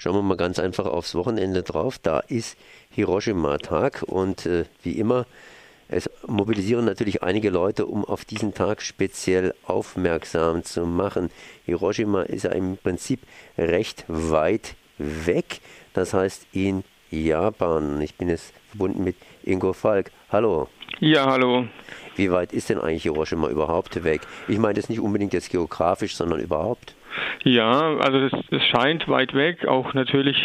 Schauen wir mal ganz einfach aufs Wochenende drauf. Da ist Hiroshima-Tag und äh, wie immer, es mobilisieren natürlich einige Leute, um auf diesen Tag speziell aufmerksam zu machen. Hiroshima ist ja im Prinzip recht weit weg, das heißt in Japan. Ich bin jetzt verbunden mit Ingo Falk. Hallo. Ja, hallo. Wie weit ist denn eigentlich Hiroshima überhaupt weg? Ich meine das nicht unbedingt jetzt geografisch, sondern überhaupt. Ja, also es, scheint weit weg, auch natürlich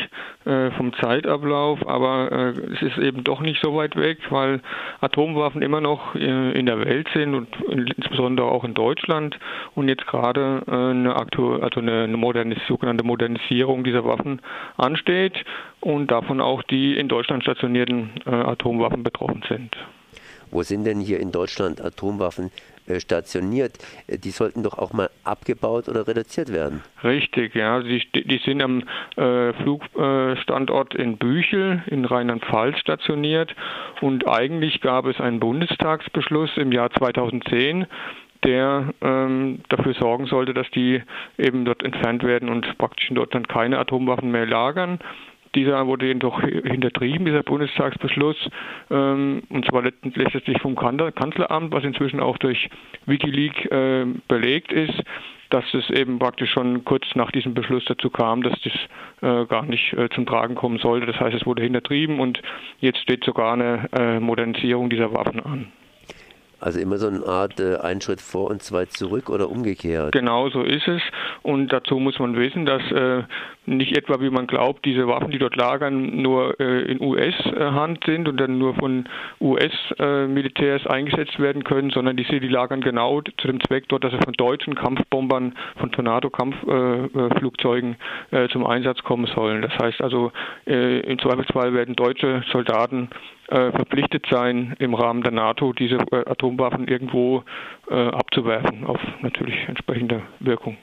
äh, vom Zeitablauf, aber äh, es ist eben doch nicht so weit weg, weil Atomwaffen immer noch äh, in der Welt sind und insbesondere auch in Deutschland und jetzt gerade äh, eine, also eine, eine Modernis sogenannte Modernisierung dieser Waffen ansteht und davon auch die in Deutschland stationierten äh, Atomwaffen betroffen sind. Wo sind denn hier in Deutschland Atomwaffen äh, stationiert, äh, die sollten doch auch mal abgebaut oder reduziert werden. Richtig, ja. Die, die sind am äh, Flugstandort in Büchel in Rheinland-Pfalz stationiert und eigentlich gab es einen Bundestagsbeschluss im Jahr 2010, der ähm, dafür sorgen sollte, dass die eben dort entfernt werden und praktisch dort dann keine Atomwaffen mehr lagern. Dieser wurde jedoch hintertrieben, dieser Bundestagsbeschluss, ähm, und zwar letztlich vom Kanzleramt, was inzwischen auch durch Wikileaks äh, belegt ist, dass es eben praktisch schon kurz nach diesem Beschluss dazu kam, dass das äh, gar nicht äh, zum Tragen kommen sollte. Das heißt, es wurde hintertrieben und jetzt steht sogar eine äh, Modernisierung dieser Waffen an. Also immer so eine Art äh, ein Schritt vor und zwei zurück oder umgekehrt. Genau so ist es. Und dazu muss man wissen, dass äh, nicht etwa, wie man glaubt, diese Waffen, die dort lagern, nur äh, in US-Hand sind und dann nur von US-Militärs eingesetzt werden können, sondern die, die lagern genau zu dem Zweck dort, dass sie von deutschen Kampfbombern, von Tornado-Kampfflugzeugen äh, zum Einsatz kommen sollen. Das heißt also, äh, im Zweifelsfall werden deutsche Soldaten äh, verpflichtet sein, im Rahmen der NATO diese äh, Atomwaffen irgendwo äh, abzuwerfen, auf natürlich entsprechende Wirkung.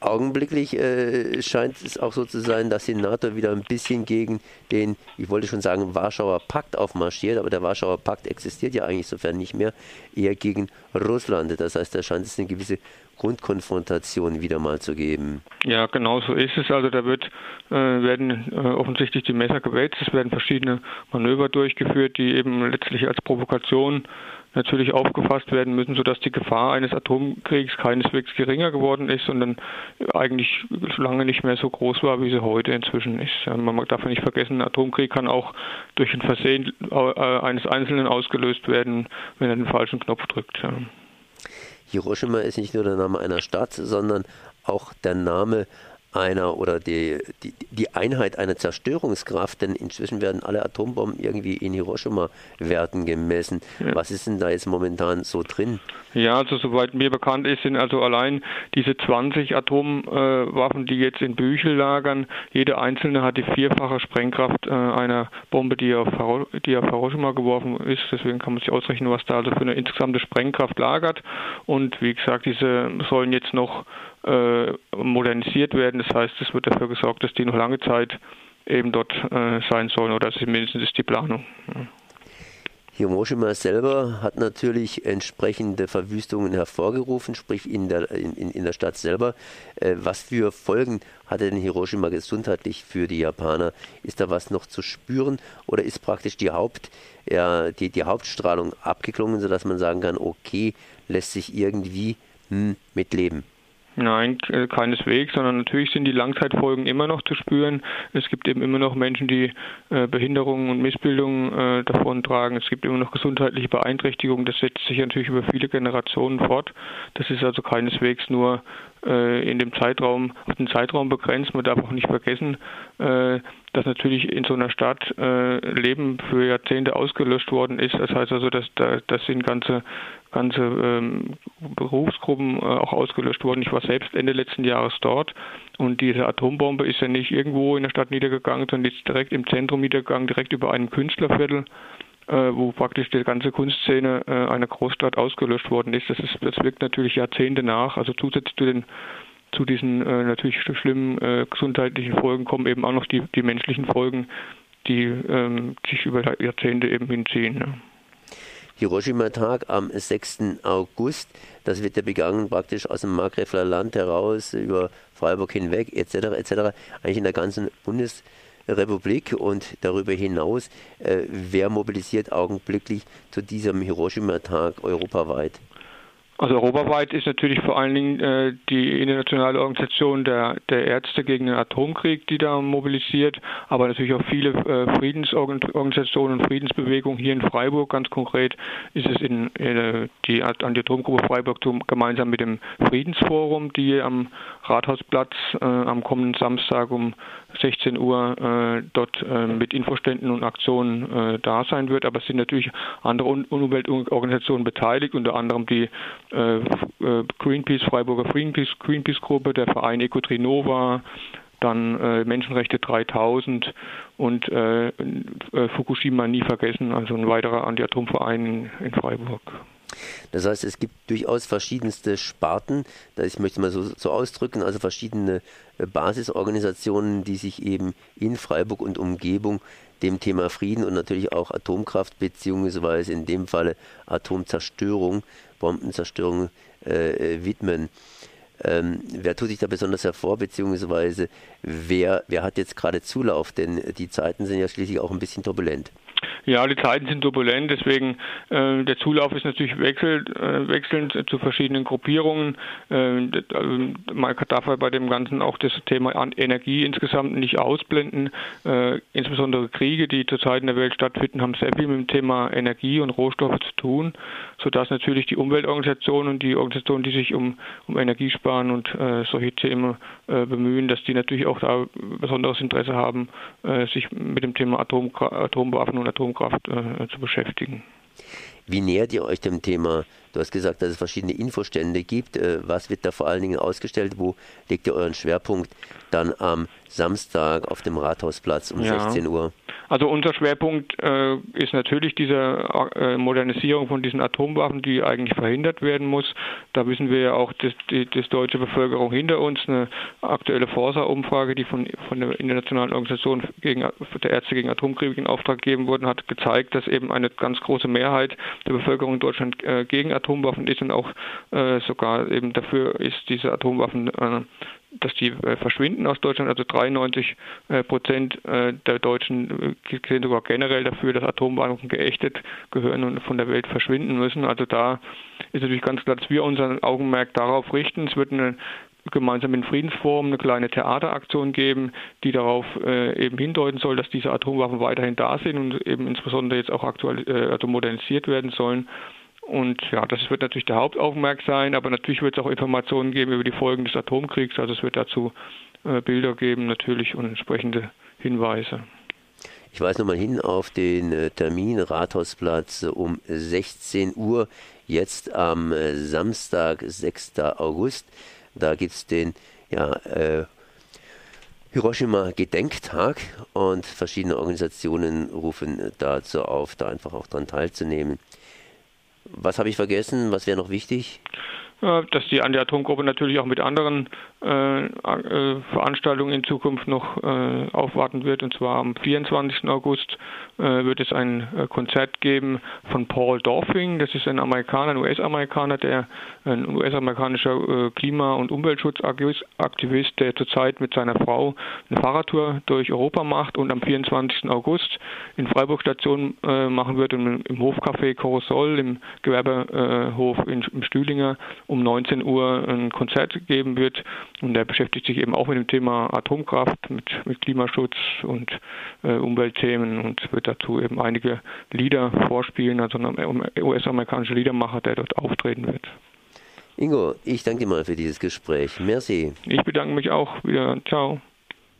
Augenblicklich scheint es auch so zu sein, dass die NATO wieder ein bisschen gegen den, ich wollte schon sagen, Warschauer Pakt aufmarschiert, aber der Warschauer Pakt existiert ja eigentlich sofern nicht mehr, eher gegen Russland. Das heißt, da scheint es eine gewisse Grundkonfrontation wieder mal zu geben. Ja, genau so ist es. Also da wird, äh, werden äh, offensichtlich die Messer gewälzt, es werden verschiedene Manöver durchgeführt, die eben letztlich als Provokation natürlich aufgefasst werden müssen, sodass die Gefahr eines Atomkriegs keineswegs geringer geworden ist, sondern eigentlich lange nicht mehr so groß war, wie sie heute inzwischen ist. Man darf nicht vergessen, ein Atomkrieg kann auch durch ein Versehen äh, eines Einzelnen ausgelöst werden, wenn er den falschen Knopf drückt. Hiroshima ist nicht nur der Name einer Stadt, sondern auch der Name einer oder die, die, die Einheit einer Zerstörungskraft, denn inzwischen werden alle Atombomben irgendwie in Hiroshima-Werten gemessen. Ja. Was ist denn da jetzt momentan so drin? Ja, also soweit mir bekannt ist, sind also allein diese 20 Atomwaffen, äh, die jetzt in Büchel lagern, jede einzelne hat die vierfache Sprengkraft äh, einer Bombe, die auf, die auf Hiroshima geworfen ist. Deswegen kann man sich ausrechnen, was da also für eine insgesamte Sprengkraft lagert. Und wie gesagt, diese sollen jetzt noch äh, modernisiert werden. Das heißt, es wird dafür gesorgt, dass die noch lange Zeit eben dort äh, sein sollen oder zumindest ist die Planung. Hiroshima selber hat natürlich entsprechende Verwüstungen hervorgerufen, sprich in der, in, in der Stadt selber. Äh, was für Folgen hatte denn Hiroshima gesundheitlich für die Japaner? Ist da was noch zu spüren oder ist praktisch die, Haupt, ja, die, die Hauptstrahlung abgeklungen, sodass man sagen kann, okay, lässt sich irgendwie hm, mitleben? Nein, keineswegs, sondern natürlich sind die Langzeitfolgen immer noch zu spüren. Es gibt eben immer noch Menschen, die äh, Behinderungen und Missbildungen äh, davontragen. Es gibt immer noch gesundheitliche Beeinträchtigungen. Das setzt sich natürlich über viele Generationen fort. Das ist also keineswegs nur äh, in dem Zeitraum, auf den Zeitraum begrenzt. Man darf auch nicht vergessen, dass natürlich in so einer Stadt äh, Leben für Jahrzehnte ausgelöscht worden ist. Das heißt also, dass da, das sind ganze ganze ähm, Berufsgruppen äh, auch ausgelöscht worden. Ich war selbst Ende letzten Jahres dort und diese Atombombe ist ja nicht irgendwo in der Stadt niedergegangen, sondern ist direkt im Zentrum niedergegangen, direkt über einem Künstlerviertel äh, wo praktisch die ganze Kunstszene äh, einer Großstadt ausgelöscht worden ist. Das, ist. das wirkt natürlich Jahrzehnte nach. Also zusätzlich zu den zu diesen äh, natürlich schlimmen äh, gesundheitlichen Folgen kommen eben auch noch die, die menschlichen Folgen, die ähm, sich über Jahrzehnte eben hinziehen. Ja. Hiroshima-Tag am 6. August. Das wird ja begangen praktisch aus dem Markgräfler Land heraus, über Freiburg hinweg, etc., etc., eigentlich in der ganzen Bundesrepublik und darüber hinaus. Äh, wer mobilisiert augenblicklich zu diesem Hiroshima-Tag europaweit? Also europaweit ist natürlich vor allen Dingen äh, die internationale Organisation der, der Ärzte gegen den Atomkrieg, die da mobilisiert, aber natürlich auch viele äh, Friedensorganisationen und Friedensbewegungen hier in Freiburg. Ganz konkret ist es in äh, die Anti-Atomgruppe Freiburg zum, gemeinsam mit dem Friedensforum, die am Rathausplatz äh, am kommenden Samstag um 16 Uhr äh, dort äh, mit Infoständen und Aktionen da sein wird. Aber es sind natürlich andere Umweltorganisationen beteiligt, unter anderem die äh, äh, Greenpeace, Freiburger Greenpeace, Greenpeace Gruppe, der Verein Ecotrinova, dann äh, Menschenrechte 3000 und äh, äh, Fukushima nie vergessen, also ein weiterer Anti-Atom-Verein in, Freiburg. Das heißt, es gibt durchaus verschiedenste Sparten, ich möchte mal so, so, ausdrücken, also verschiedene Basisorganisationen, die sich eben in Freiburg und Umgebung dem Thema Frieden und natürlich auch Atomkraft beziehungsweise in dem Falle Atomzerstörung, Bombenzerstörung äh, widmen. Ähm, wer tut sich da besonders hervor, beziehungsweise wer, wer hat jetzt gerade Zulauf? Denn die Zeiten sind ja schließlich auch ein bisschen turbulent. Ja, die Zeiten sind turbulent, deswegen äh, der Zulauf ist natürlich wechselt, äh, wechselnd zu verschiedenen Gruppierungen. Äh, man darf bei dem Ganzen auch das Thema Energie insgesamt nicht ausblenden. Äh, insbesondere Kriege, die zurzeit in der Welt stattfinden, haben sehr viel mit dem Thema Energie und Rohstoffe zu tun, sodass natürlich die Umweltorganisationen und die Organisationen, die sich um, um Energiesparen und äh, solche Themen äh, bemühen, dass die natürlich auch da besonderes Interesse haben, sich mit dem Thema Atom, Atomwaffen und Atomkraft äh, zu beschäftigen. Wie nähert ihr euch dem Thema? Du hast gesagt, dass es verschiedene Infostände gibt. Äh, was wird da vor allen Dingen ausgestellt? Wo legt ihr euren Schwerpunkt dann am Samstag auf dem Rathausplatz um ja. 16 Uhr? Also unser Schwerpunkt äh, ist natürlich diese äh, Modernisierung von diesen Atomwaffen, die eigentlich verhindert werden muss. Da wissen wir ja auch, dass die dass deutsche Bevölkerung hinter uns eine aktuelle Forsa-Umfrage, die von, von der Internationalen Organisation gegen, der Ärzte gegen Atomkrieg in Auftrag gegeben wurde, hat gezeigt, dass eben eine ganz große Mehrheit der Bevölkerung in Deutschland äh, gegen Atomwaffen ist und auch äh, sogar eben dafür ist, diese Atomwaffen äh, dass die äh, verschwinden aus Deutschland. Also 93 äh, Prozent äh, der Deutschen sind sogar generell dafür, dass Atomwaffen geächtet gehören und von der Welt verschwinden müssen. Also da ist natürlich ganz klar, dass wir unseren Augenmerk darauf richten. Es wird eine gemeinsam mit Friedensforum eine kleine Theateraktion geben, die darauf äh, eben hindeuten soll, dass diese Atomwaffen weiterhin da sind und eben insbesondere jetzt auch aktuell äh, also modernisiert werden sollen. Und ja, das wird natürlich der Hauptaugenmerk sein, aber natürlich wird es auch Informationen geben über die Folgen des Atomkriegs. Also es wird dazu äh, Bilder geben natürlich und entsprechende Hinweise. Ich weise nochmal hin auf den äh, Termin Rathausplatz um 16 Uhr, jetzt am äh, Samstag, 6. August. Da gibt es den ja, äh, Hiroshima-Gedenktag und verschiedene Organisationen rufen dazu auf, da einfach auch daran teilzunehmen. Was habe ich vergessen? Was wäre noch wichtig? Dass die Anti-Atom-Gruppe natürlich auch mit anderen äh, äh, Veranstaltungen in Zukunft noch äh, aufwarten wird. Und zwar am 24. August äh, wird es ein äh, Konzert geben von Paul Dorfing. Das ist ein Amerikaner, ein US-Amerikaner, der ein US-amerikanischer äh, Klima- und Umweltschutzaktivist, der zurzeit mit seiner Frau eine Fahrradtour durch Europa macht und am 24. August in Freiburg Station machen wird und im Hofcafé Corosol im Gewerbehof in, im Stühlinger um 19 Uhr ein Konzert geben wird. Und er beschäftigt sich eben auch mit dem Thema Atomkraft, mit, mit Klimaschutz und äh, Umweltthemen und wird dazu eben einige Lieder vorspielen, also ein US-amerikanischer Liedermacher, der dort auftreten wird. Ingo, ich danke dir mal für dieses Gespräch. Merci. Ich bedanke mich auch wieder. Ciao.